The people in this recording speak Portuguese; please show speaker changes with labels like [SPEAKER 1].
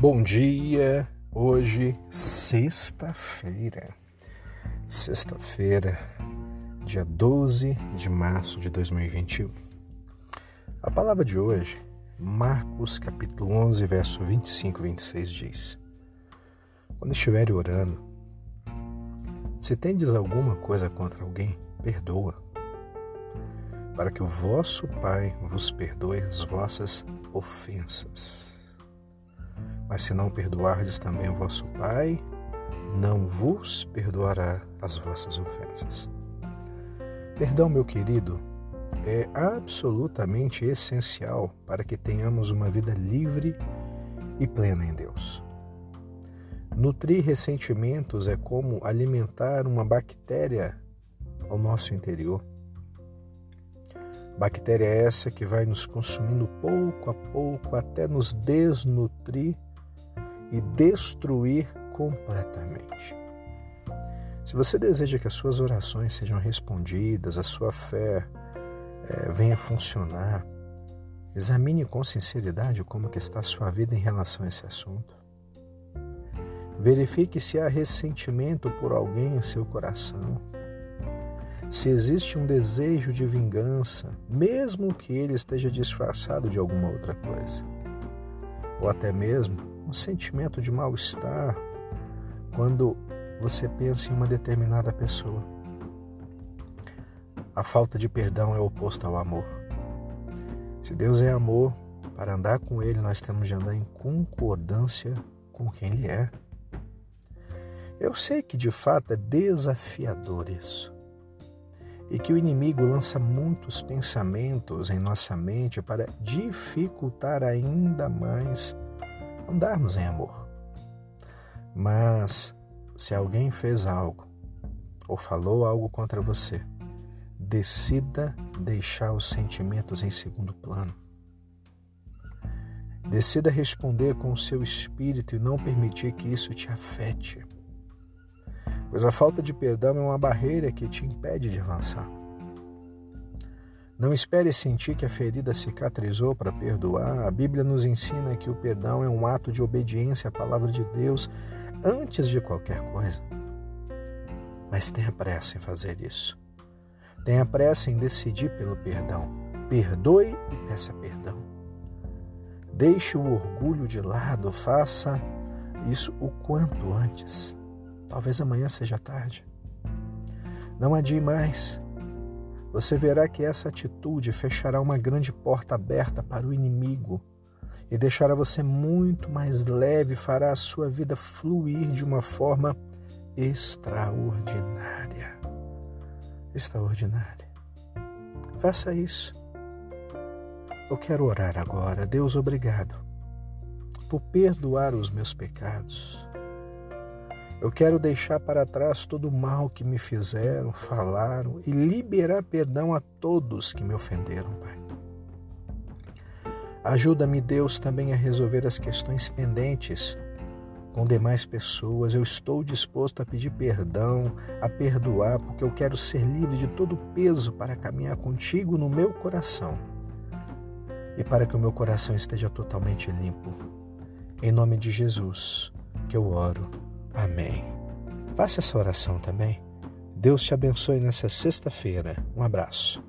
[SPEAKER 1] Bom dia, hoje, sexta-feira. Sexta-feira, dia 12 de março de 2021. A palavra de hoje, Marcos capítulo 11, verso 25 e 26 diz: Quando estiver orando, se tendes alguma coisa contra alguém, perdoa, para que o vosso Pai vos perdoe as vossas ofensas. Mas se não perdoardes também o vosso Pai, não vos perdoará as vossas ofensas. Perdão, meu querido, é absolutamente essencial para que tenhamos uma vida livre e plena em Deus. Nutrir ressentimentos é como alimentar uma bactéria ao nosso interior. Bactéria essa que vai nos consumindo pouco a pouco até nos desnutrir e destruir completamente. Se você deseja que as suas orações sejam respondidas, a sua fé é, venha funcionar, examine com sinceridade como que está a sua vida em relação a esse assunto. Verifique se há ressentimento por alguém em seu coração. Se existe um desejo de vingança, mesmo que ele esteja disfarçado de alguma outra coisa. Ou até mesmo um sentimento de mal-estar quando você pensa em uma determinada pessoa. A falta de perdão é oposta ao amor. Se Deus é amor, para andar com Ele nós temos de andar em concordância com quem Ele é. Eu sei que de fato é desafiador isso. E que o inimigo lança muitos pensamentos em nossa mente para dificultar ainda mais andarmos em amor. Mas se alguém fez algo ou falou algo contra você, decida deixar os sentimentos em segundo plano. Decida responder com o seu espírito e não permitir que isso te afete. Pois a falta de perdão é uma barreira que te impede de avançar. Não espere sentir que a ferida cicatrizou para perdoar. A Bíblia nos ensina que o perdão é um ato de obediência à palavra de Deus antes de qualquer coisa. Mas tenha pressa em fazer isso. Tenha pressa em decidir pelo perdão. Perdoe e peça perdão. Deixe o orgulho de lado, faça isso o quanto antes. Talvez amanhã seja tarde. Não adie mais. Você verá que essa atitude fechará uma grande porta aberta para o inimigo e deixará você muito mais leve, fará a sua vida fluir de uma forma extraordinária. Extraordinária. Faça isso. Eu quero orar agora. Deus, obrigado por perdoar os meus pecados eu quero deixar para trás todo o mal que me fizeram, falaram e liberar perdão a todos que me ofenderam, Pai. Ajuda-me, Deus, também a resolver as questões pendentes com demais pessoas. Eu estou disposto a pedir perdão, a perdoar, porque eu quero ser livre de todo peso para caminhar contigo no meu coração e para que o meu coração esteja totalmente limpo. Em nome de Jesus que eu oro. Amém. Faça essa oração também. Deus te abençoe nessa sexta-feira. Um abraço.